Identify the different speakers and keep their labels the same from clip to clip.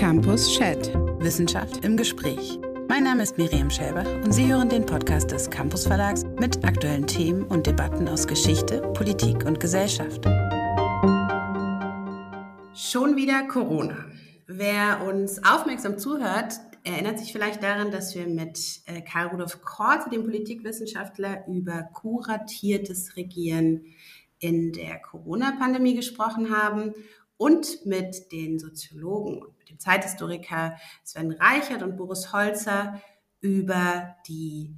Speaker 1: Campus Chat. Wissenschaft im Gespräch. Mein Name ist Miriam Schäber und Sie hören den Podcast des Campus Verlags mit aktuellen Themen und Debatten aus Geschichte, Politik und Gesellschaft.
Speaker 2: Schon wieder Corona. Wer uns aufmerksam zuhört, erinnert sich vielleicht daran, dass wir mit äh, Karl Rudolf Korte, dem Politikwissenschaftler, über kuratiertes Regieren in der Corona-Pandemie gesprochen haben und mit den Soziologen und dem Zeithistoriker Sven Reichert und Boris Holzer über die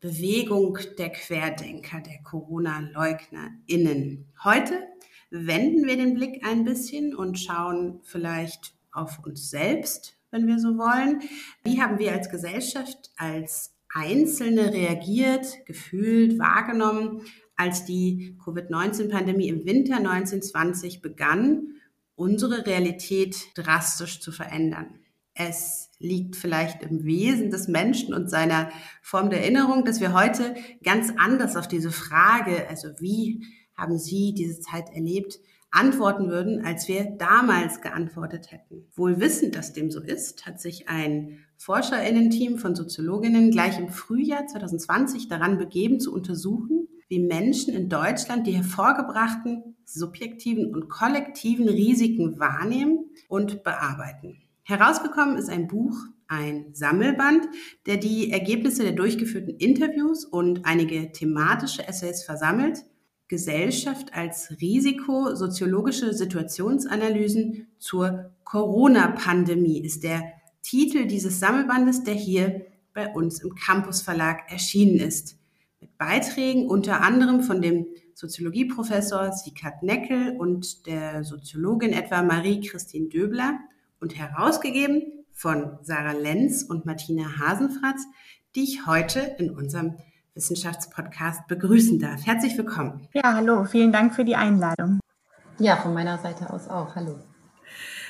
Speaker 2: Bewegung der Querdenker, der Corona-LeugnerInnen. Heute wenden wir den Blick ein bisschen und schauen vielleicht auf uns selbst, wenn wir so wollen. Wie haben wir als Gesellschaft, als Einzelne reagiert, gefühlt, wahrgenommen, als die Covid-19-Pandemie im Winter 1920 begann unsere Realität drastisch zu verändern. Es liegt vielleicht im Wesen des Menschen und seiner Form der Erinnerung, dass wir heute ganz anders auf diese Frage, also wie haben Sie diese Zeit erlebt, antworten würden, als wir damals geantwortet hätten. Wohl wissend, dass dem so ist, hat sich ein Forscherinnen-Team von Soziologinnen gleich im Frühjahr 2020 daran begeben, zu untersuchen, wie Menschen in Deutschland die hervorgebrachten subjektiven und kollektiven Risiken wahrnehmen und bearbeiten. Herausgekommen ist ein Buch, ein Sammelband, der die Ergebnisse der durchgeführten Interviews und einige thematische Essays versammelt. Gesellschaft als Risiko, soziologische Situationsanalysen zur Corona-Pandemie ist der Titel dieses Sammelbandes, der hier bei uns im Campus Verlag erschienen ist Beiträgen unter anderem von dem Soziologieprofessor Sikat Neckel und der Soziologin etwa Marie-Christine Döbler und herausgegeben von Sarah Lenz und Martina Hasenfratz, die ich heute in unserem Wissenschaftspodcast begrüßen darf. Herzlich willkommen.
Speaker 3: Ja, hallo, vielen Dank für die Einladung.
Speaker 4: Ja, von meiner Seite aus auch. Hallo.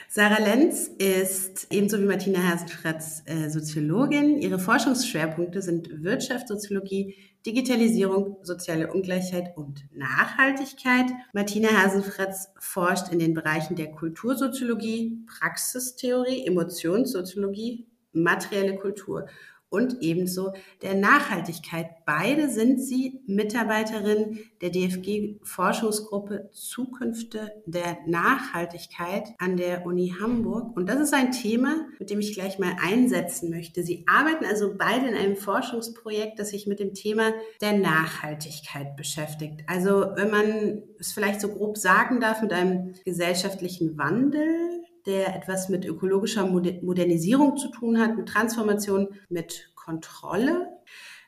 Speaker 2: Sarah Lenz ist ebenso wie Martina Hasenfratz äh, Soziologin. Ihre Forschungsschwerpunkte sind Wirtschaftssoziologie, Digitalisierung, soziale Ungleichheit und Nachhaltigkeit. Martina Hasenfratz forscht in den Bereichen der Kultursoziologie, Praxistheorie, Emotionssoziologie, materielle Kultur und ebenso der Nachhaltigkeit. Beide sind sie Mitarbeiterin der DFG-Forschungsgruppe Zukünfte der Nachhaltigkeit an der Uni Hamburg. Und das ist ein Thema, mit dem ich gleich mal einsetzen möchte. Sie arbeiten also beide in einem Forschungsprojekt, das sich mit dem Thema der Nachhaltigkeit beschäftigt. Also wenn man es vielleicht so grob sagen darf, mit einem gesellschaftlichen Wandel, der etwas mit ökologischer Modernisierung zu tun hat, mit Transformation, mit Kontrolle.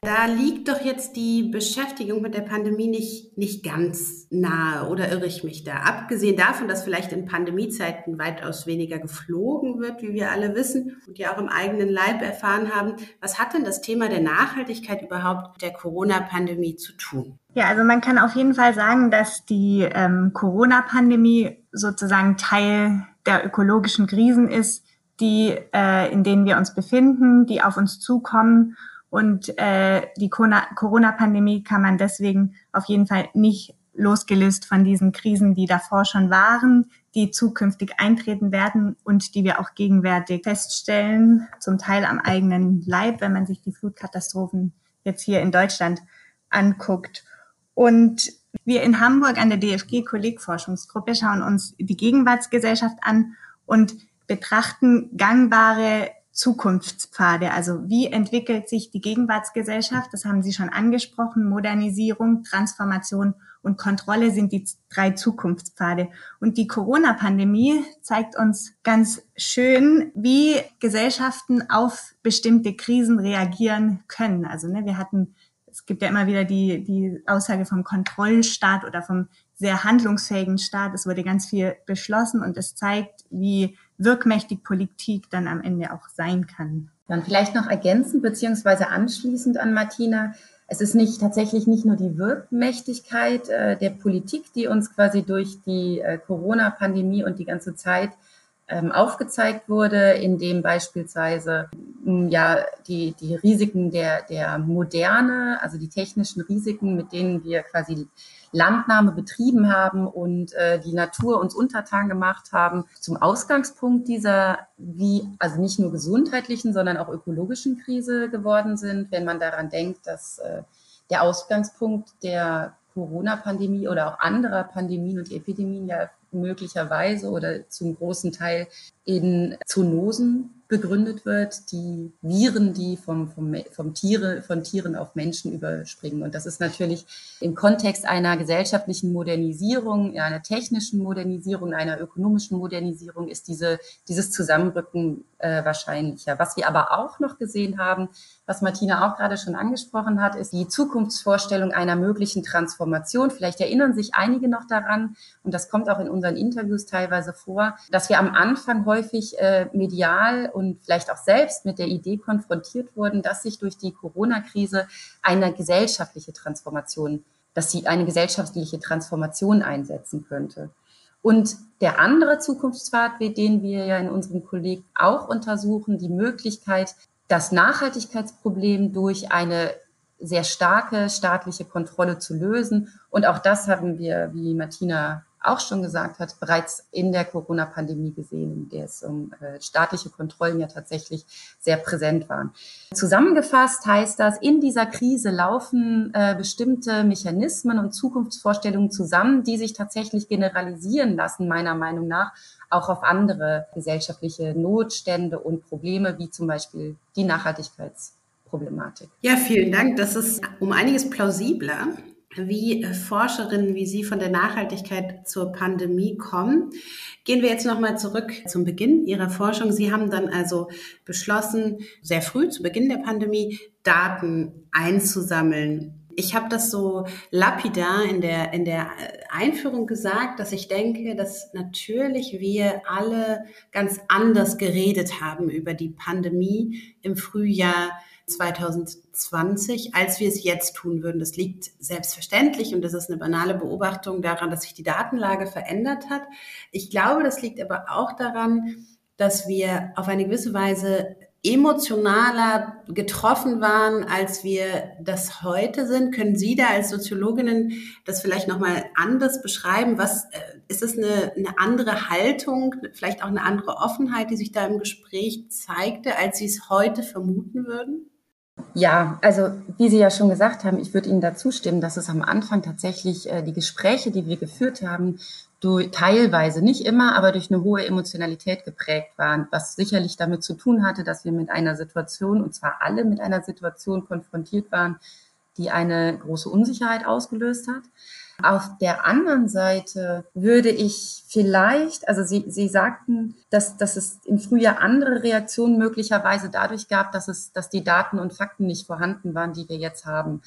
Speaker 2: Da liegt doch jetzt die Beschäftigung mit der Pandemie nicht, nicht ganz nahe, oder irre ich mich da? Abgesehen davon, dass vielleicht in Pandemiezeiten weitaus weniger geflogen wird, wie wir alle wissen und ja auch im eigenen Leib erfahren haben, was hat denn das Thema der Nachhaltigkeit überhaupt mit der Corona-Pandemie zu tun?
Speaker 3: Ja, also man kann auf jeden Fall sagen, dass die ähm, Corona-Pandemie sozusagen Teil der ökologischen Krisen ist, die, äh, in denen wir uns befinden, die auf uns zukommen. Und äh, die Corona-Pandemie kann man deswegen auf jeden Fall nicht losgelöst von diesen Krisen, die davor schon waren, die zukünftig eintreten werden und die wir auch gegenwärtig feststellen, zum Teil am eigenen Leib, wenn man sich die Flutkatastrophen jetzt hier in Deutschland anguckt. Und wir in Hamburg an der DFG Kollegforschungsgruppe schauen uns die Gegenwartsgesellschaft an und betrachten gangbare Zukunftspfade. Also wie entwickelt sich die Gegenwartsgesellschaft? Das haben Sie schon angesprochen. Modernisierung, Transformation und Kontrolle sind die drei Zukunftspfade. Und die Corona-Pandemie zeigt uns ganz schön, wie Gesellschaften auf bestimmte Krisen reagieren können. Also ne, wir hatten es gibt ja immer wieder die, die Aussage vom Kontrollstaat oder vom sehr handlungsfähigen Staat. Es wurde ganz viel beschlossen und es zeigt, wie wirkmächtig Politik dann am Ende auch sein kann.
Speaker 4: Dann vielleicht noch ergänzend beziehungsweise anschließend an Martina. Es ist nicht tatsächlich nicht nur die Wirkmächtigkeit äh, der Politik, die uns quasi durch die äh, Corona-Pandemie und die ganze Zeit aufgezeigt wurde, indem beispielsweise ja die, die Risiken der, der Moderne, also die technischen Risiken, mit denen wir quasi Landnahme betrieben haben und äh, die Natur uns untertan gemacht haben, zum Ausgangspunkt dieser, wie, also nicht nur gesundheitlichen, sondern auch ökologischen Krise geworden sind, wenn man daran denkt, dass äh, der Ausgangspunkt der Corona-Pandemie oder auch anderer Pandemien und Epidemien ja möglicherweise oder zum großen Teil in Zoonosen begründet wird, die Viren, die vom, vom, vom Tiere, von Tieren auf Menschen überspringen. Und das ist natürlich im Kontext einer gesellschaftlichen Modernisierung, einer technischen Modernisierung, einer ökonomischen Modernisierung ist diese, dieses Zusammenrücken äh, wahrscheinlicher. Was wir aber auch noch gesehen haben, was Martina auch gerade schon angesprochen hat, ist die Zukunftsvorstellung einer möglichen Transformation. Vielleicht erinnern sich einige noch daran, und das kommt auch in unseren Interviews teilweise vor, dass wir am Anfang häufig äh, medial und vielleicht auch selbst mit der Idee konfrontiert wurden, dass sich durch die Corona-Krise eine gesellschaftliche Transformation, dass sie eine gesellschaftliche Transformation einsetzen könnte. Und der andere Zukunftspfad, den wir ja in unserem Kolleg auch untersuchen, die Möglichkeit, das Nachhaltigkeitsproblem durch eine sehr starke staatliche Kontrolle zu lösen. Und auch das haben wir, wie Martina auch schon gesagt hat, bereits in der Corona-Pandemie gesehen, in der es um äh, staatliche Kontrollen ja tatsächlich sehr präsent waren. Zusammengefasst heißt das, in dieser Krise laufen äh, bestimmte Mechanismen und Zukunftsvorstellungen zusammen, die sich tatsächlich generalisieren lassen, meiner Meinung nach, auch auf andere gesellschaftliche Notstände und Probleme, wie zum Beispiel die Nachhaltigkeitsproblematik.
Speaker 2: Ja, vielen Dank. Das ist um einiges plausibler wie äh, Forscherinnen wie Sie von der Nachhaltigkeit zur Pandemie kommen. Gehen wir jetzt nochmal zurück zum Beginn Ihrer Forschung. Sie haben dann also beschlossen, sehr früh zu Beginn der Pandemie Daten einzusammeln. Ich habe das so lapidar in der, in der äh, Einführung gesagt, dass ich denke, dass natürlich wir alle ganz anders geredet haben über die Pandemie im Frühjahr 2020, als wir es jetzt tun würden. Das liegt selbstverständlich und das ist eine banale Beobachtung daran, dass sich die Datenlage verändert hat. Ich glaube, das liegt aber auch daran, dass wir auf eine gewisse Weise emotionaler getroffen waren, als wir das heute sind. Können Sie da als Soziologinnen das vielleicht nochmal anders beschreiben? Was äh, ist es eine, eine andere Haltung, vielleicht auch eine andere Offenheit, die sich da im Gespräch zeigte, als Sie es heute vermuten würden?
Speaker 4: Ja, also wie Sie ja schon gesagt haben, ich würde Ihnen dazu stimmen, dass es am Anfang tatsächlich äh, die Gespräche, die wir geführt haben, durch, teilweise, nicht immer, aber durch eine hohe Emotionalität geprägt waren, was sicherlich damit zu tun hatte, dass wir mit einer Situation, und zwar alle mit einer Situation konfrontiert waren, die eine große Unsicherheit ausgelöst hat. Auf der anderen Seite würde ich vielleicht, also Sie, Sie sagten, dass, dass es im Frühjahr andere Reaktionen möglicherweise dadurch gab, dass es, dass die Daten und Fakten nicht vorhanden waren, die wir jetzt haben.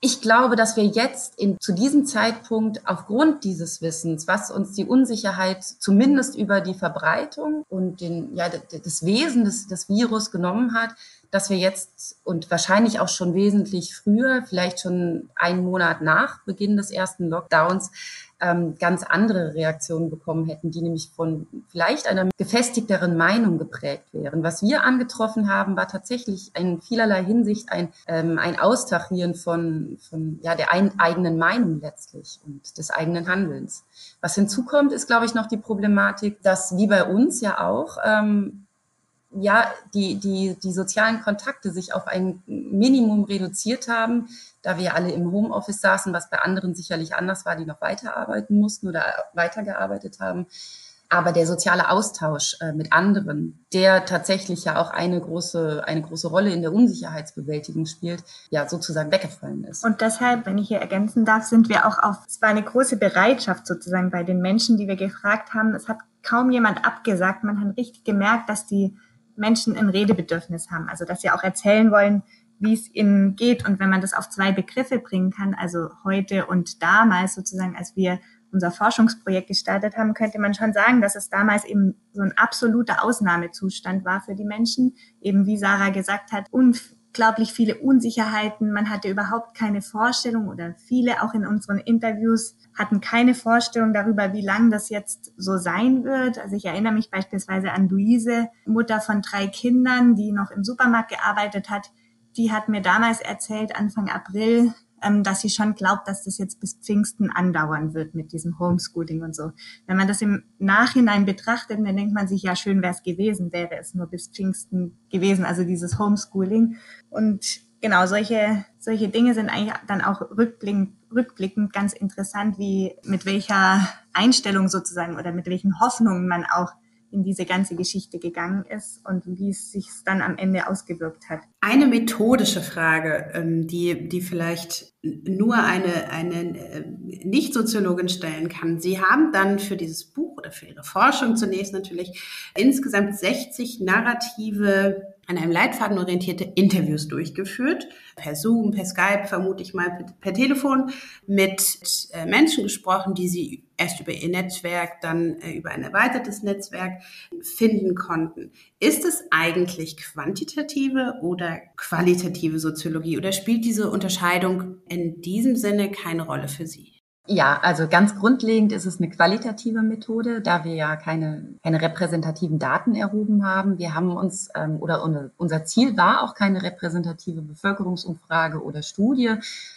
Speaker 4: Ich glaube, dass wir jetzt in, zu diesem Zeitpunkt aufgrund dieses Wissens, was uns die Unsicherheit zumindest über die Verbreitung und den, ja, das Wesen des, des Virus genommen hat, dass wir jetzt und wahrscheinlich auch schon wesentlich früher, vielleicht schon einen Monat nach Beginn des ersten Lockdowns, ähm, ganz andere Reaktionen bekommen hätten, die nämlich von vielleicht einer gefestigteren Meinung geprägt wären. Was wir angetroffen haben, war tatsächlich in vielerlei Hinsicht ein, ähm, ein Austarieren von, von ja, der ein, eigenen Meinung letztlich und des eigenen Handelns. Was hinzukommt, ist, glaube ich, noch die Problematik, dass wie bei uns ja auch ähm, ja, die, die, die sozialen Kontakte sich auf ein Minimum reduziert haben, da wir alle im Homeoffice saßen, was bei anderen sicherlich anders war, die noch weiterarbeiten mussten oder weitergearbeitet haben. Aber der soziale Austausch äh, mit anderen, der tatsächlich ja auch eine große, eine große Rolle in der Unsicherheitsbewältigung spielt, ja sozusagen weggefallen ist.
Speaker 3: Und deshalb, wenn ich hier ergänzen darf, sind wir auch auf, es war eine große Bereitschaft sozusagen bei den Menschen, die wir gefragt haben. Es hat kaum jemand abgesagt. Man hat richtig gemerkt, dass die Menschen ein Redebedürfnis haben. Also dass sie auch erzählen wollen, wie es ihnen geht. Und wenn man das auf zwei Begriffe bringen kann, also heute und damals sozusagen, als wir unser Forschungsprojekt gestartet haben, könnte man schon sagen, dass es damals eben so ein absoluter Ausnahmezustand war für die Menschen. Eben wie Sarah gesagt hat, unglaublich viele Unsicherheiten. Man hatte überhaupt keine Vorstellung oder viele auch in unseren Interviews hatten keine Vorstellung darüber, wie lang das jetzt so sein wird. Also ich erinnere mich beispielsweise an Luise, Mutter von drei Kindern, die noch im Supermarkt gearbeitet hat. Die hat mir damals erzählt, Anfang April, dass sie schon glaubt, dass das jetzt bis Pfingsten andauern wird mit diesem Homeschooling und so. Wenn man das im Nachhinein betrachtet, dann denkt man sich, ja, schön wäre es gewesen, wäre es nur bis Pfingsten gewesen, also dieses Homeschooling. Und genau, solche, solche Dinge sind eigentlich dann auch rückblickend, rückblickend ganz interessant, wie mit welcher Einstellung sozusagen oder mit welchen Hoffnungen man auch in diese ganze Geschichte gegangen ist und wie es sich dann am Ende ausgewirkt hat.
Speaker 2: Eine methodische Frage, ähm, die, die vielleicht nur eine, eine äh, Nicht-Soziologin stellen kann. Sie haben dann für dieses Buch oder für Ihre Forschung zunächst natürlich insgesamt 60 narrative an einem Leitfaden orientierte Interviews durchgeführt. Per Zoom, per Skype, vermute ich mal, per, Telefon mit äh, Menschen gesprochen, die sie erst über ihr Netzwerk, dann äh, über ein erweitertes Netzwerk finden konnten. Ist es eigentlich quantitative oder qualitative Soziologie oder spielt diese Unterscheidung in diesem Sinne keine Rolle für Sie?
Speaker 4: Ja, also ganz grundlegend ist es eine qualitative Methode, da wir ja keine, keine repräsentativen Daten erhoben haben. Wir haben uns, ähm, oder unser Ziel war auch keine repräsentative Bevölkerungsumfrage oder Studie,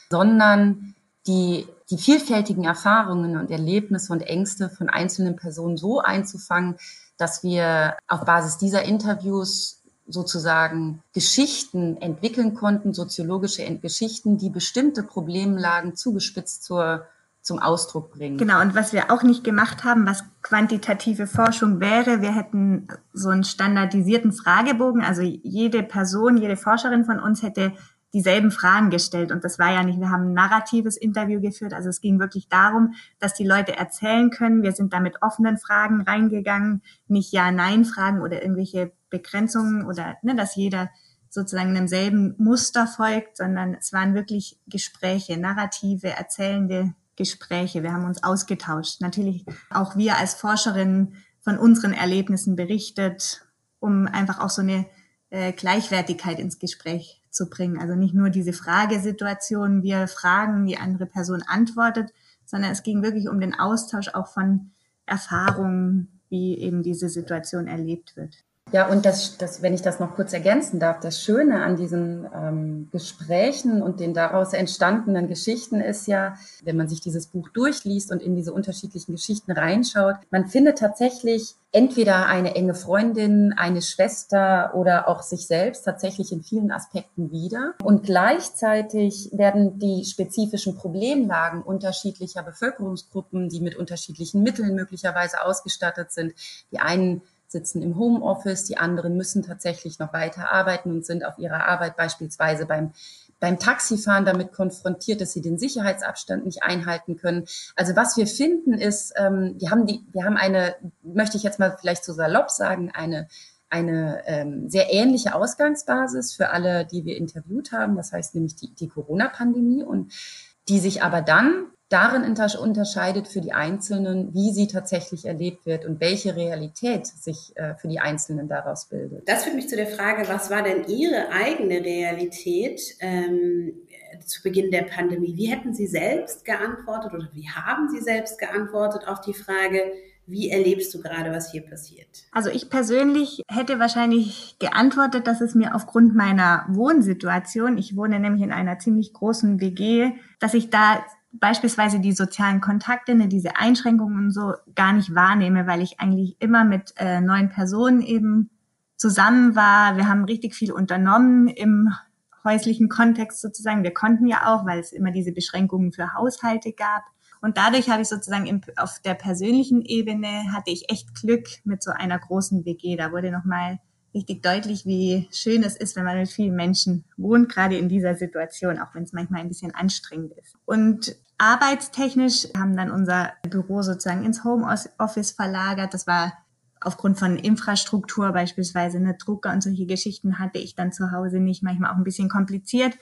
Speaker 4: sondern die, die vielfältigen Erfahrungen und Erlebnisse und Ängste von einzelnen Personen so einzufangen, dass wir auf Basis dieser Interviews sozusagen Geschichten entwickeln konnten, soziologische Geschichten, die bestimmte Problemlagen zugespitzt zur zum Ausdruck bringen.
Speaker 3: Genau, und was wir auch nicht gemacht haben, was quantitative Forschung wäre, wir hätten so einen standardisierten Fragebogen, also jede Person, jede Forscherin von uns hätte dieselben Fragen gestellt. Und das war ja nicht, wir haben ein narratives Interview geführt. Also es ging wirklich darum, dass die Leute erzählen können. Wir sind da mit offenen Fragen reingegangen, nicht Ja-Nein-Fragen oder irgendwelche Begrenzungen oder ne, dass jeder sozusagen einem selben Muster folgt, sondern es waren wirklich Gespräche, narrative, erzählende Gespräche, wir haben uns ausgetauscht. Natürlich auch wir als Forscherinnen von unseren Erlebnissen berichtet, um einfach auch so eine äh, Gleichwertigkeit ins Gespräch zu bringen. Also nicht nur diese Fragesituation, wir fragen, die andere Person antwortet, sondern es ging wirklich um den Austausch auch von Erfahrungen, wie eben diese Situation erlebt wird.
Speaker 4: Ja, und das, das, wenn ich das noch kurz ergänzen darf, das Schöne an diesen ähm, Gesprächen und den daraus entstandenen Geschichten ist ja, wenn man sich dieses Buch durchliest und in diese unterschiedlichen Geschichten reinschaut, man findet tatsächlich entweder eine enge Freundin, eine Schwester oder auch sich selbst tatsächlich in vielen Aspekten wieder. Und gleichzeitig werden die spezifischen Problemlagen unterschiedlicher Bevölkerungsgruppen, die mit unterschiedlichen Mitteln möglicherweise ausgestattet sind, die einen sitzen im Homeoffice, die anderen müssen tatsächlich noch weiter arbeiten und sind auf ihrer Arbeit beispielsweise beim beim Taxifahren damit konfrontiert, dass sie den Sicherheitsabstand nicht einhalten können. Also was wir finden ist, ähm, wir haben die, wir haben eine, möchte ich jetzt mal vielleicht so salopp sagen, eine eine ähm, sehr ähnliche Ausgangsbasis für alle, die wir interviewt haben. Das heißt nämlich die, die Corona-Pandemie und die sich aber dann darin unterscheidet für die Einzelnen, wie sie tatsächlich erlebt wird und welche Realität sich äh, für die Einzelnen daraus bildet.
Speaker 2: Das führt mich zu der Frage, was war denn Ihre eigene Realität ähm, zu Beginn der Pandemie? Wie hätten Sie selbst geantwortet oder wie haben Sie selbst geantwortet auf die Frage, wie erlebst du gerade, was hier passiert?
Speaker 3: Also ich persönlich hätte wahrscheinlich geantwortet, dass es mir aufgrund meiner Wohnsituation, ich wohne nämlich in einer ziemlich großen WG, dass ich da beispielsweise die sozialen Kontakte, ne, diese Einschränkungen und so gar nicht wahrnehme, weil ich eigentlich immer mit äh, neuen Personen eben zusammen war. Wir haben richtig viel unternommen im häuslichen Kontext sozusagen. Wir konnten ja auch, weil es immer diese Beschränkungen für Haushalte gab. Und dadurch habe ich sozusagen im, auf der persönlichen Ebene hatte ich echt Glück mit so einer großen WG. Da wurde nochmal richtig deutlich, wie schön es ist, wenn man mit vielen Menschen wohnt, gerade in dieser Situation, auch wenn es manchmal ein bisschen anstrengend ist. Und Arbeitstechnisch haben dann unser Büro sozusagen ins Homeoffice verlagert. Das war aufgrund von Infrastruktur, beispielsweise eine Drucker und solche Geschichten hatte ich dann zu Hause nicht, manchmal auch ein bisschen kompliziert.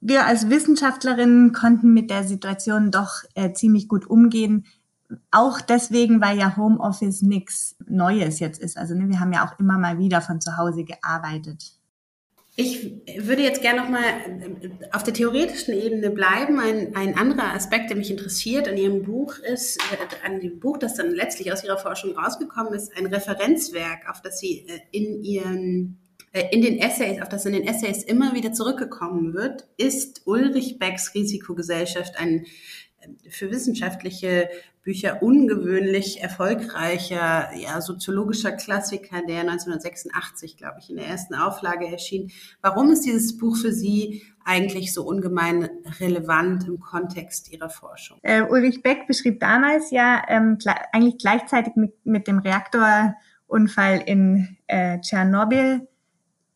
Speaker 3: Wir als Wissenschaftlerinnen konnten mit der Situation doch äh, ziemlich gut umgehen. Auch deswegen, weil ja Homeoffice nichts Neues jetzt ist. Also ne, wir haben ja auch immer mal wieder von zu Hause gearbeitet.
Speaker 2: Ich würde jetzt gerne noch mal äh, auf der theoretischen Ebene bleiben. Ein, ein anderer Aspekt, der mich interessiert an Ihrem Buch ist, äh, an dem Buch, das dann letztlich aus Ihrer Forschung rausgekommen ist, ein Referenzwerk, auf das Sie äh, in Ihren in den Essays, auf das in den Essays immer wieder zurückgekommen wird, ist Ulrich Becks Risikogesellschaft ein für wissenschaftliche Bücher ungewöhnlich erfolgreicher, ja, soziologischer Klassiker, der 1986, glaube ich, in der ersten Auflage erschien. Warum ist dieses Buch für Sie eigentlich so ungemein relevant im Kontext Ihrer Forschung?
Speaker 3: Äh, Ulrich Beck beschrieb damals ja ähm, eigentlich gleichzeitig mit, mit dem Reaktorunfall in äh, Tschernobyl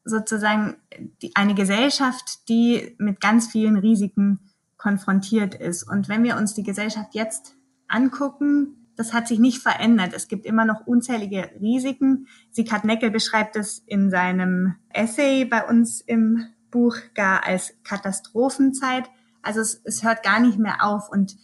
Speaker 3: sozusagen die, eine Gesellschaft, die mit ganz vielen Risiken konfrontiert ist. Und wenn wir uns die Gesellschaft jetzt angucken, das hat sich nicht verändert. Es gibt immer noch unzählige Risiken. Sikat Neckel beschreibt es in seinem Essay bei uns im Buch gar als Katastrophenzeit. Also es, es hört gar nicht mehr auf. Und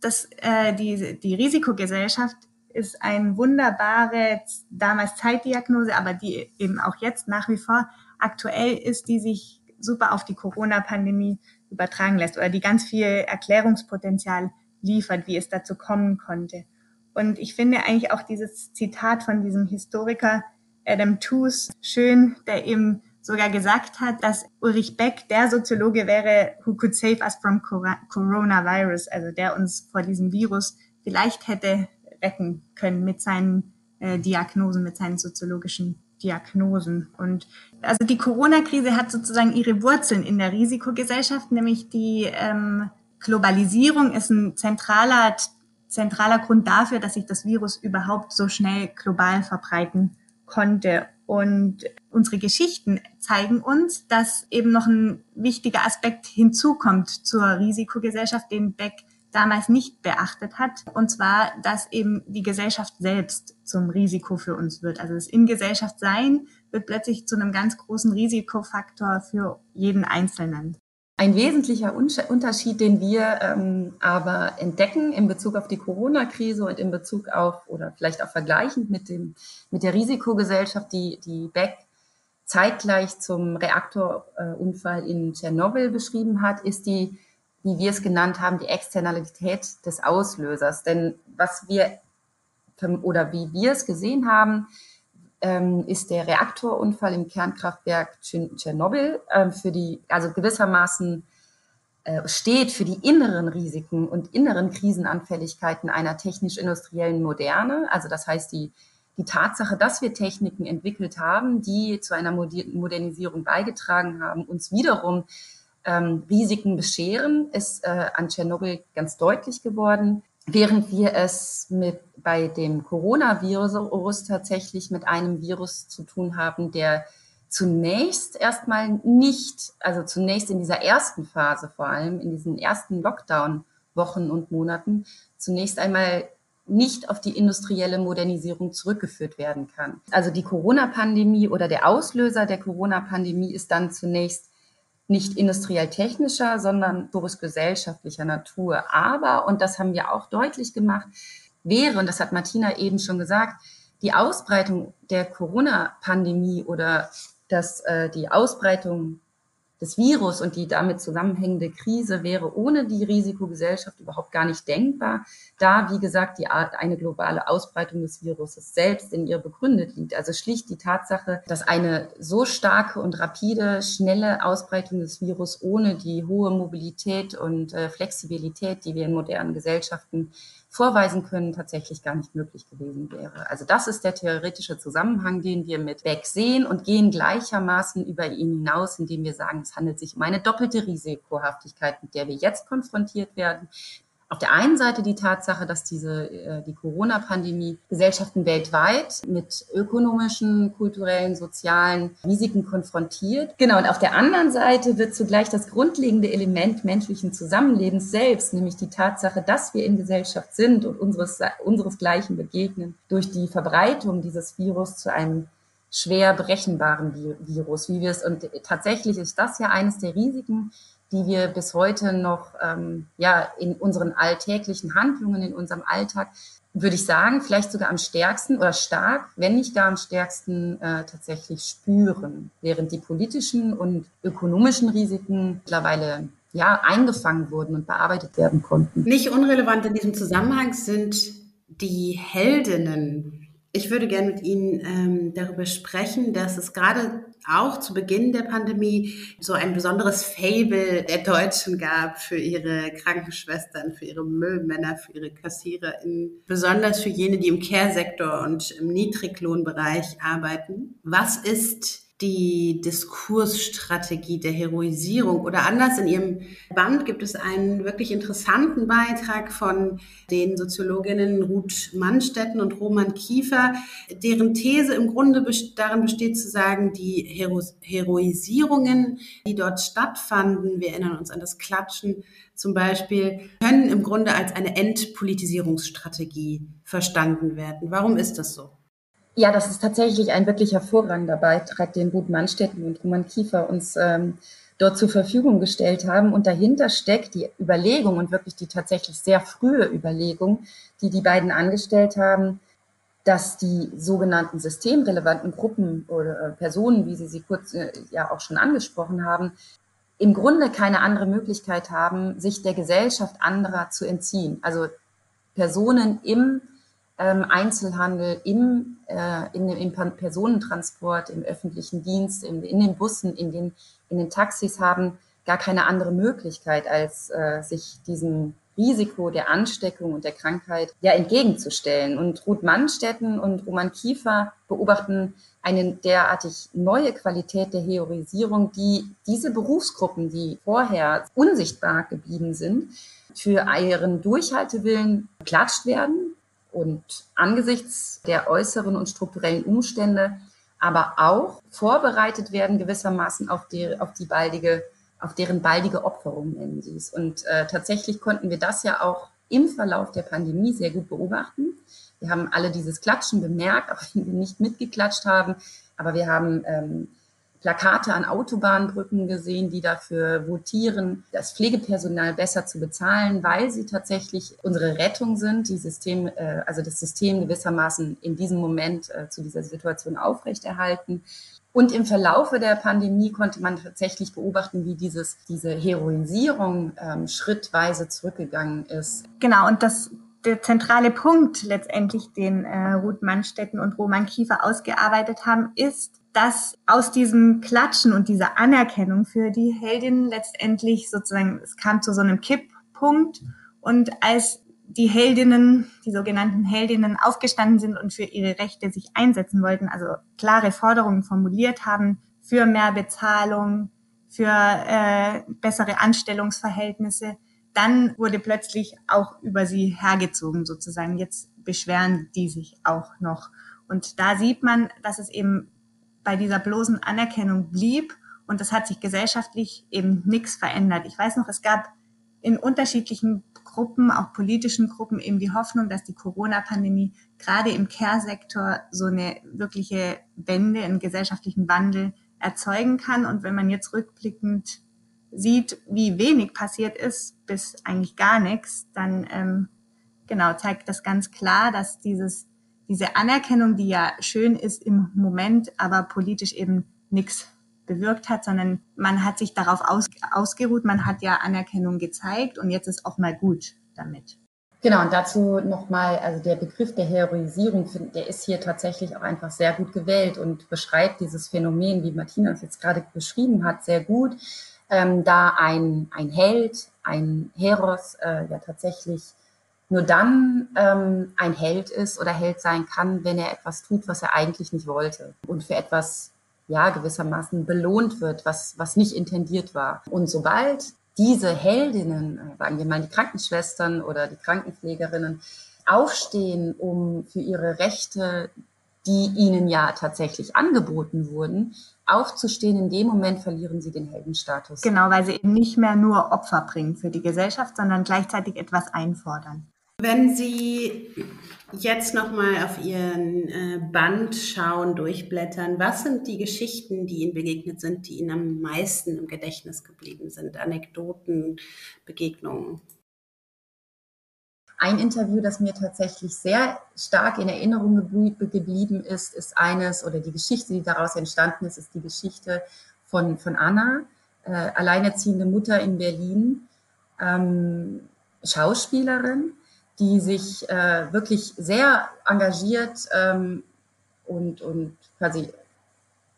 Speaker 3: das, äh, die, die Risikogesellschaft ist eine wunderbare damals Zeitdiagnose, aber die eben auch jetzt nach wie vor aktuell ist, die sich super auf die Corona-Pandemie übertragen lässt oder die ganz viel Erklärungspotenzial liefert, wie es dazu kommen konnte. Und ich finde eigentlich auch dieses Zitat von diesem Historiker Adam Tooze schön, der eben sogar gesagt hat, dass Ulrich Beck der Soziologe wäre, who could save us from coronavirus, also der uns vor diesem Virus vielleicht hätte retten können mit seinen äh, Diagnosen, mit seinen soziologischen Diagnosen. Und also die Corona-Krise hat sozusagen ihre Wurzeln in der Risikogesellschaft, nämlich die ähm, Globalisierung ist ein zentraler, zentraler Grund dafür, dass sich das Virus überhaupt so schnell global verbreiten konnte. Und unsere Geschichten zeigen uns, dass eben noch ein wichtiger Aspekt hinzukommt zur Risikogesellschaft, den Beck damals nicht beachtet hat. Und zwar, dass eben die Gesellschaft selbst zum Risiko für uns wird. Also das in Gesellschaft sein wird plötzlich zu einem ganz großen Risikofaktor für jeden Einzelnen.
Speaker 4: Ein wesentlicher Unterschied, den wir ähm, aber entdecken in Bezug auf die Corona-Krise und in Bezug auf oder vielleicht auch vergleichend mit dem mit der Risikogesellschaft, die die Beck zeitgleich zum Reaktorunfall in Tschernobyl beschrieben hat, ist die wie wir es genannt haben, die Externalität des Auslösers. Denn was wir oder wie wir es gesehen haben, ähm, ist der Reaktorunfall im Kernkraftwerk Tschernobyl äh, für die, also gewissermaßen äh, steht für die inneren Risiken und inneren Krisenanfälligkeiten einer technisch-industriellen Moderne. Also das heißt, die, die Tatsache, dass wir Techniken entwickelt haben, die zu einer Modernisierung beigetragen haben, uns wiederum ähm, Risiken bescheren, ist äh, an Tschernobyl ganz deutlich geworden. Während wir es mit bei dem Coronavirus tatsächlich mit einem Virus zu tun haben, der zunächst erstmal nicht, also zunächst in dieser ersten Phase vor allem, in diesen ersten Lockdown-Wochen und Monaten, zunächst einmal nicht auf die industrielle Modernisierung zurückgeführt werden kann. Also die Corona-Pandemie oder der Auslöser der Corona-Pandemie ist dann zunächst nicht industriell-technischer, sondern historisch-gesellschaftlicher Natur. Aber, und das haben wir auch deutlich gemacht, wäre, und das hat Martina eben schon gesagt, die Ausbreitung der Corona-Pandemie oder dass äh, die Ausbreitung des Virus und die damit zusammenhängende Krise wäre ohne die Risikogesellschaft überhaupt gar nicht denkbar, da, wie gesagt, die Art, eine globale Ausbreitung des Viruses selbst in ihr begründet liegt. Also schlicht die Tatsache, dass eine so starke und rapide, schnelle Ausbreitung des Virus ohne die hohe Mobilität und äh, Flexibilität, die wir in modernen Gesellschaften vorweisen können, tatsächlich gar nicht möglich gewesen wäre. Also das ist der theoretische Zusammenhang, den wir mit Beck sehen und gehen gleichermaßen über ihn hinaus, indem wir sagen, es handelt sich um eine doppelte Risikohaftigkeit, mit der wir jetzt konfrontiert werden, auf der einen Seite die Tatsache, dass diese äh, die Corona-Pandemie Gesellschaften weltweit mit ökonomischen, kulturellen, sozialen Risiken konfrontiert. Genau, und auf der anderen Seite wird zugleich das grundlegende Element menschlichen Zusammenlebens selbst, nämlich die Tatsache, dass wir in Gesellschaft sind und unseres, unseresgleichen begegnen, durch die Verbreitung dieses Virus zu einem schwer berechenbaren Virus, wie wir es, und tatsächlich ist das ja eines der Risiken, die wir bis heute noch ähm, ja in unseren alltäglichen Handlungen, in unserem Alltag würde ich sagen, vielleicht sogar am stärksten oder stark, wenn nicht gar am stärksten äh, tatsächlich spüren, während die politischen und ökonomischen Risiken mittlerweile ja eingefangen wurden und bearbeitet werden konnten.
Speaker 2: Nicht unrelevant in diesem Zusammenhang sind die Heldinnen ich würde gerne mit Ihnen ähm, darüber sprechen, dass es gerade auch zu Beginn der Pandemie so ein besonderes Fable der Deutschen gab für ihre Krankenschwestern, für ihre Müllmänner, für ihre KassiererInnen, besonders für jene, die im Care-Sektor und im Niedriglohnbereich arbeiten. Was ist die Diskursstrategie der Heroisierung oder anders in Ihrem Band gibt es einen wirklich interessanten Beitrag von den Soziologinnen Ruth Mannstetten und Roman Kiefer, deren These im Grunde darin besteht zu sagen, die Hero Heroisierungen, die dort stattfanden, wir erinnern uns an das Klatschen zum Beispiel, können im Grunde als eine Entpolitisierungsstrategie verstanden werden. Warum ist das so?
Speaker 4: Ja, das ist tatsächlich ein wirklich hervorragender Beitrag, den Ruth Mannstetten und Roman Kiefer uns ähm, dort zur Verfügung gestellt haben. Und dahinter steckt die Überlegung und wirklich die tatsächlich sehr frühe Überlegung, die die beiden angestellt haben, dass die sogenannten systemrelevanten Gruppen oder äh, Personen, wie Sie sie kurz äh, ja auch schon angesprochen haben, im Grunde keine andere Möglichkeit haben, sich der Gesellschaft anderer zu entziehen. Also Personen im ähm, Einzelhandel, im, äh, in, im Personentransport, im öffentlichen Dienst, in, in den Bussen, in den, in den Taxis haben gar keine andere Möglichkeit, als äh, sich diesem Risiko der Ansteckung und der Krankheit ja entgegenzustellen. Und Ruth Mannstetten und Roman Kiefer beobachten eine derartig neue Qualität der Heroisierung, die diese Berufsgruppen, die vorher unsichtbar geblieben sind, für ihren Durchhaltewillen klatscht werden, und angesichts der äußeren und strukturellen Umstände aber auch vorbereitet werden gewissermaßen auf die, auf die baldige, auf deren baldige Opferung nennen sie es. Und äh, tatsächlich konnten wir das ja auch im Verlauf der Pandemie sehr gut beobachten. Wir haben alle dieses Klatschen bemerkt, auch wenn wir nicht mitgeklatscht haben, aber wir haben ähm, Plakate an Autobahnbrücken gesehen, die dafür votieren, das Pflegepersonal besser zu bezahlen, weil sie tatsächlich unsere Rettung sind, die System, äh, also das System gewissermaßen in diesem Moment äh, zu dieser Situation aufrechterhalten. Und im Verlaufe der Pandemie konnte man tatsächlich beobachten, wie dieses, diese Heroisierung ähm, schrittweise zurückgegangen ist.
Speaker 3: Genau, und das der zentrale Punkt letztendlich, den äh, Ruth Mannstetten und Roman Kiefer ausgearbeitet haben, ist, dass aus diesem Klatschen und dieser Anerkennung für die Heldin letztendlich sozusagen, es kam zu so einem Kipppunkt und als die Heldinnen, die sogenannten Heldinnen aufgestanden sind und für ihre Rechte sich einsetzen wollten, also klare Forderungen formuliert haben für mehr Bezahlung, für äh, bessere Anstellungsverhältnisse, dann wurde plötzlich auch über sie hergezogen sozusagen. Jetzt beschweren die sich auch noch. Und da sieht man, dass es eben bei dieser bloßen Anerkennung blieb und es hat sich gesellschaftlich eben nichts verändert. Ich weiß noch, es gab in unterschiedlichen Gruppen, auch politischen Gruppen, eben die Hoffnung, dass die Corona-Pandemie gerade im Care-Sektor so eine wirkliche Wende, einen gesellschaftlichen Wandel erzeugen kann. Und wenn man jetzt rückblickend sieht, wie wenig passiert ist, bis eigentlich gar nichts, dann ähm, genau zeigt das ganz klar, dass dieses diese Anerkennung, die ja schön ist im Moment, aber politisch eben nichts bewirkt hat, sondern man hat sich darauf aus, ausgeruht, man hat ja Anerkennung gezeigt und jetzt ist auch mal gut damit.
Speaker 4: Genau, und dazu nochmal, also der Begriff der Heroisierung, der ist hier tatsächlich auch einfach sehr gut gewählt und beschreibt dieses Phänomen, wie Martina es jetzt gerade beschrieben hat, sehr gut, ähm, da ein, ein Held, ein Heros äh, ja tatsächlich nur dann ähm, ein Held ist oder Held sein kann, wenn er etwas tut, was er eigentlich nicht wollte und für etwas ja gewissermaßen belohnt wird, was was nicht intendiert war. Und sobald diese Heldinnen, äh, sagen wir mal die Krankenschwestern oder die Krankenpflegerinnen, aufstehen, um für ihre Rechte, die ihnen ja tatsächlich angeboten wurden, aufzustehen, in dem Moment verlieren sie den Heldenstatus.
Speaker 3: Genau, weil sie eben nicht mehr nur Opfer bringen für die Gesellschaft, sondern gleichzeitig etwas einfordern.
Speaker 2: Wenn Sie jetzt nochmal auf Ihren äh, Band schauen, durchblättern, was sind die Geschichten, die Ihnen begegnet sind, die Ihnen am meisten im Gedächtnis geblieben sind? Anekdoten, Begegnungen?
Speaker 4: Ein Interview, das mir tatsächlich sehr stark in Erinnerung geblieben ist, ist eines, oder die Geschichte, die daraus entstanden ist, ist die Geschichte von, von Anna, äh, alleinerziehende Mutter in Berlin, ähm, Schauspielerin, die sich äh, wirklich sehr engagiert ähm, und, und quasi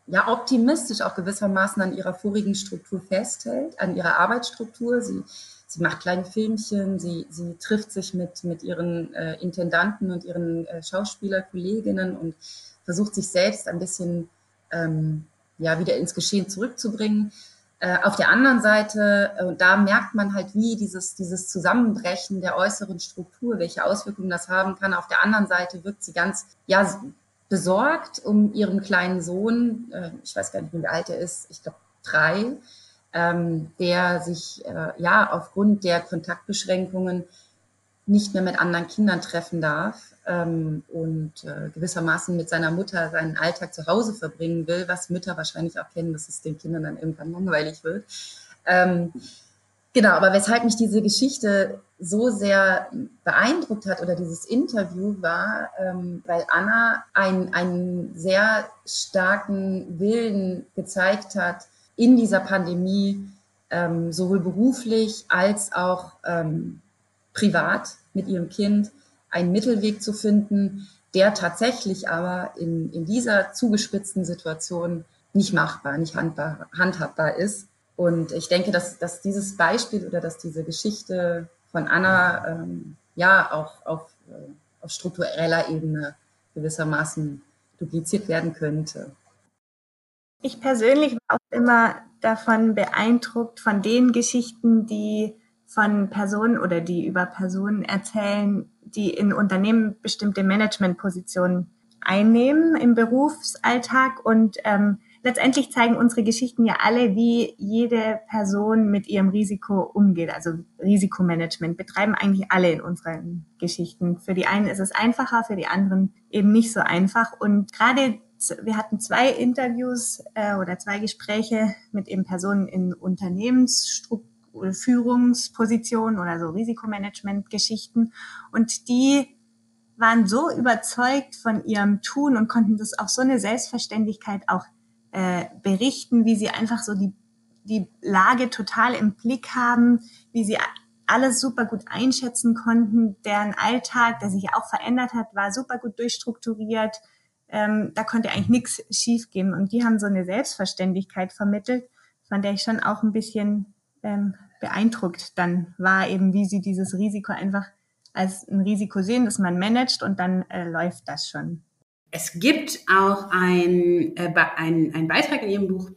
Speaker 4: ja, optimistisch auch gewissermaßen an ihrer vorigen Struktur festhält, an ihrer Arbeitsstruktur. Sie, sie macht kleine Filmchen, sie, sie trifft sich mit, mit ihren äh, Intendanten und ihren äh, Schauspielerkolleginnen und versucht sich selbst ein bisschen ähm, ja, wieder ins Geschehen zurückzubringen. Äh, auf der anderen Seite, äh, und da merkt man halt, wie dieses, dieses Zusammenbrechen der äußeren Struktur, welche Auswirkungen das haben kann. Auf der anderen Seite wirkt sie ganz, ja, besorgt um ihren kleinen Sohn, äh, ich weiß gar nicht, wie alt er ist, ich glaube drei, ähm, der sich äh, ja aufgrund der Kontaktbeschränkungen nicht mehr mit anderen Kindern treffen darf ähm, und äh, gewissermaßen mit seiner Mutter seinen Alltag zu Hause verbringen will, was Mütter wahrscheinlich auch kennen, dass es den Kindern dann irgendwann langweilig wird. Ähm, genau, aber weshalb mich diese Geschichte so sehr beeindruckt hat oder dieses Interview war, ähm, weil Anna ein, einen sehr starken Willen gezeigt hat, in dieser Pandemie ähm, sowohl beruflich als auch ähm, privat mit ihrem Kind einen Mittelweg zu finden, der tatsächlich aber in, in dieser zugespitzten Situation nicht machbar, nicht handbar, handhabbar ist. Und ich denke, dass, dass dieses Beispiel oder dass diese Geschichte von Anna ähm, ja auch auf, äh, auf struktureller Ebene gewissermaßen dupliziert werden könnte.
Speaker 3: Ich persönlich war auch immer davon beeindruckt von den Geschichten, die von Personen oder die über Personen erzählen, die in Unternehmen bestimmte Managementpositionen einnehmen im Berufsalltag und ähm, letztendlich zeigen unsere Geschichten ja alle, wie jede Person mit ihrem Risiko umgeht. Also Risikomanagement betreiben eigentlich alle in unseren Geschichten. Für die einen ist es einfacher, für die anderen eben nicht so einfach. Und gerade wir hatten zwei Interviews äh, oder zwei Gespräche mit eben Personen in Unternehmensführungspositionen oder so Risikomanagement-Geschichten. Und die waren so überzeugt von ihrem Tun und konnten das auch so eine Selbstverständlichkeit auch äh, berichten, wie sie einfach so die, die Lage total im Blick haben, wie sie alles super gut einschätzen konnten. Deren Alltag, der sich auch verändert hat, war super gut durchstrukturiert. Ähm, da konnte eigentlich nichts schiefgehen. Und die haben so eine Selbstverständlichkeit vermittelt, von der ich schon auch ein bisschen ähm, beeindruckt dann war, eben wie sie dieses Risiko einfach als ein Risiko sehen, das man managt und dann äh, läuft das schon.
Speaker 2: Es gibt auch ein, äh, ein, ein Beitrag in Ihrem Buch,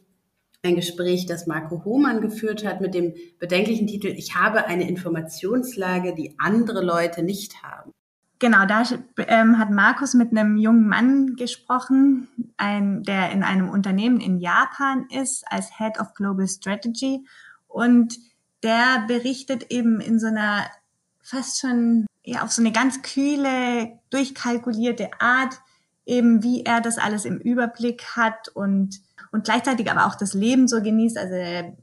Speaker 2: ein Gespräch, das Marco Hohmann geführt hat mit dem bedenklichen Titel Ich habe eine Informationslage, die andere Leute nicht haben.
Speaker 3: Genau, da ähm, hat Markus mit einem jungen Mann gesprochen, ein, der in einem Unternehmen in Japan ist als Head of Global Strategy und der berichtet eben in so einer fast schon ja auf so eine ganz kühle, durchkalkulierte Art, eben wie er das alles im Überblick hat und, und gleichzeitig aber auch das Leben so genießt. Also er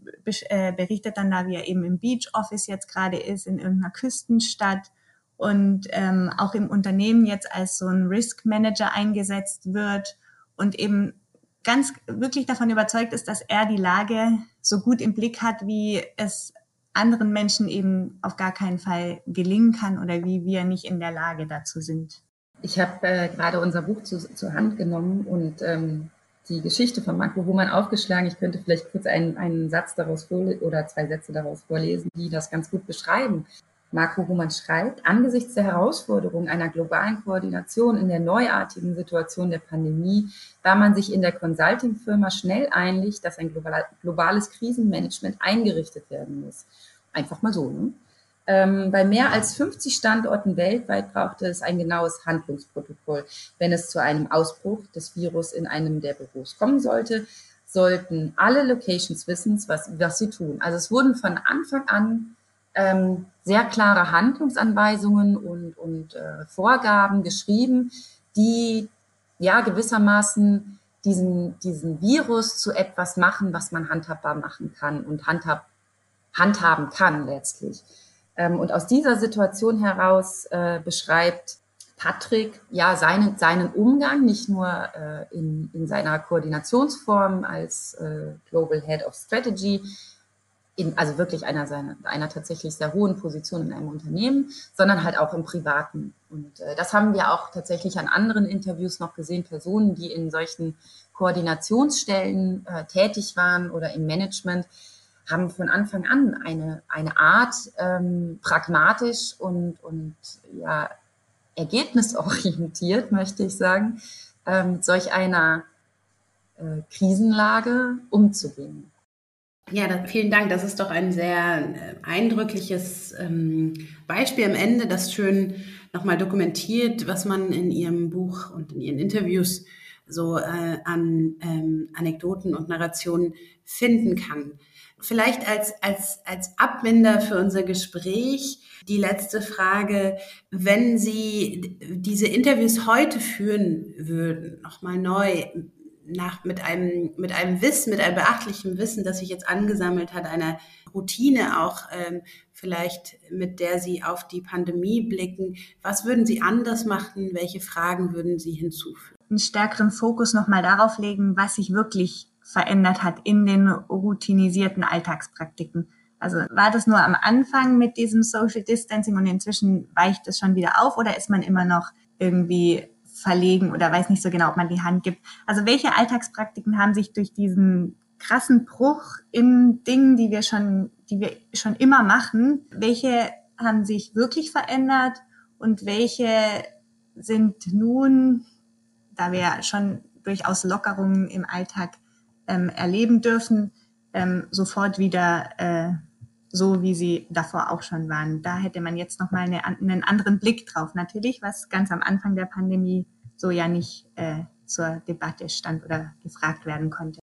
Speaker 3: äh, berichtet dann da, wie er eben im Beach Office jetzt gerade ist, in irgendeiner Küstenstadt und ähm, auch im Unternehmen jetzt als so ein Risk Manager eingesetzt wird und eben ganz wirklich davon überzeugt ist, dass er die Lage so gut im Blick hat, wie es anderen Menschen eben auf gar keinen Fall gelingen kann oder wie wir nicht in der Lage dazu sind.
Speaker 4: Ich habe äh, gerade unser Buch zu, zur Hand genommen und ähm, die Geschichte von Marco Hohmann aufgeschlagen. Ich könnte vielleicht kurz einen, einen Satz daraus vorlesen oder zwei Sätze daraus vorlesen, die das ganz gut beschreiben. Marco Hohmann schreibt, angesichts der Herausforderung einer globalen Koordination in der neuartigen Situation der Pandemie war man sich in der Consulting-Firma schnell einig, dass ein globales Krisenmanagement eingerichtet werden muss. Einfach mal so. Ne? Ähm, bei mehr als 50 Standorten weltweit brauchte es ein genaues Handlungsprotokoll. Wenn es zu einem Ausbruch des Virus in einem der Büros kommen sollte, sollten alle Locations wissen, was, was sie tun. Also es wurden von Anfang an ähm, sehr klare Handlungsanweisungen und, und äh, Vorgaben geschrieben, die ja gewissermaßen diesen, diesen Virus zu etwas machen, was man handhabbar machen kann und handhab, handhaben kann letztlich. Ähm, und aus dieser Situation heraus äh, beschreibt Patrick ja seinen, seinen Umgang, nicht nur äh, in, in seiner Koordinationsform als äh, Global Head of Strategy, in, also wirklich einer, seiner, einer tatsächlich sehr hohen Position in einem Unternehmen, sondern halt auch im Privaten. Und äh, das haben wir auch tatsächlich an anderen Interviews noch gesehen, Personen, die in solchen Koordinationsstellen äh, tätig waren oder im Management, haben von Anfang an eine, eine Art, ähm, pragmatisch und, und ja, ergebnisorientiert, möchte ich sagen, ähm, solch einer äh, Krisenlage umzugehen.
Speaker 2: Ja, das, vielen Dank. Das ist doch ein sehr äh, eindrückliches ähm, Beispiel am Ende, das schön nochmal dokumentiert, was man in Ihrem Buch und in Ihren Interviews so äh, an ähm, Anekdoten und Narrationen finden kann. Vielleicht als, als, als Abbinder für unser Gespräch die letzte Frage, wenn Sie diese Interviews heute führen würden, nochmal neu, nach, mit einem, mit einem Wissen, mit einem beachtlichen Wissen, das sich jetzt angesammelt hat, einer Routine auch ähm, vielleicht, mit der Sie auf die Pandemie blicken. Was würden Sie anders machen? Welche Fragen würden Sie hinzufügen?
Speaker 3: Einen stärkeren Fokus nochmal darauf legen, was sich wirklich verändert hat in den routinisierten Alltagspraktiken. Also war das nur am Anfang mit diesem Social Distancing und inzwischen weicht es schon wieder auf oder ist man immer noch irgendwie verlegen oder weiß nicht so genau, ob man die Hand gibt? Also welche Alltagspraktiken haben sich durch diesen krassen Bruch in Dingen, die wir schon, die wir schon immer machen, welche haben sich wirklich verändert und welche sind nun, da wir schon durchaus Lockerungen im Alltag ähm, erleben dürfen, ähm, sofort wieder äh, so, wie sie davor auch schon waren. Da hätte man jetzt nochmal eine, einen anderen Blick drauf. Natürlich, was ganz am Anfang der Pandemie so ja nicht äh, zur Debatte stand oder gefragt werden konnte.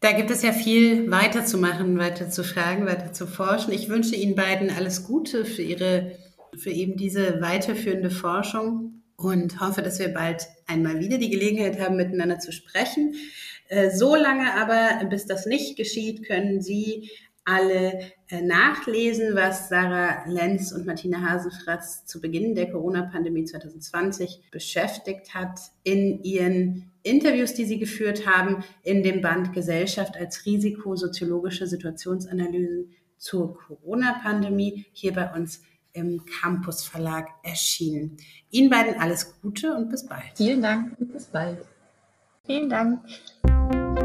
Speaker 2: Da gibt es ja viel weiter zu machen, weiter zu fragen, weiter zu forschen. Ich wünsche Ihnen beiden alles Gute für Ihre, für eben diese weiterführende Forschung und hoffe, dass wir bald einmal wieder die Gelegenheit haben, miteinander zu sprechen. Äh, so lange aber, bis das nicht geschieht, können Sie alle äh, nachlesen, was Sarah Lenz und Martina Hasenfratz zu Beginn der Corona-Pandemie 2020 beschäftigt hat in ihren Interviews, die sie geführt haben, in dem Band Gesellschaft als Risiko, soziologische Situationsanalysen zur Corona-Pandemie hier bei uns im Campus Verlag erschienen. Ihnen beiden alles Gute und bis bald.
Speaker 4: Vielen Dank und bis bald.
Speaker 3: Vielen Dank.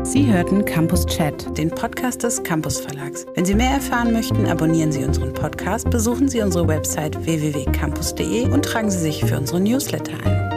Speaker 1: Sie hörten Campus Chat, den Podcast des Campus Verlags. Wenn Sie mehr erfahren möchten, abonnieren Sie unseren Podcast, besuchen Sie unsere Website www.campus.de und tragen Sie sich für unsere Newsletter ein.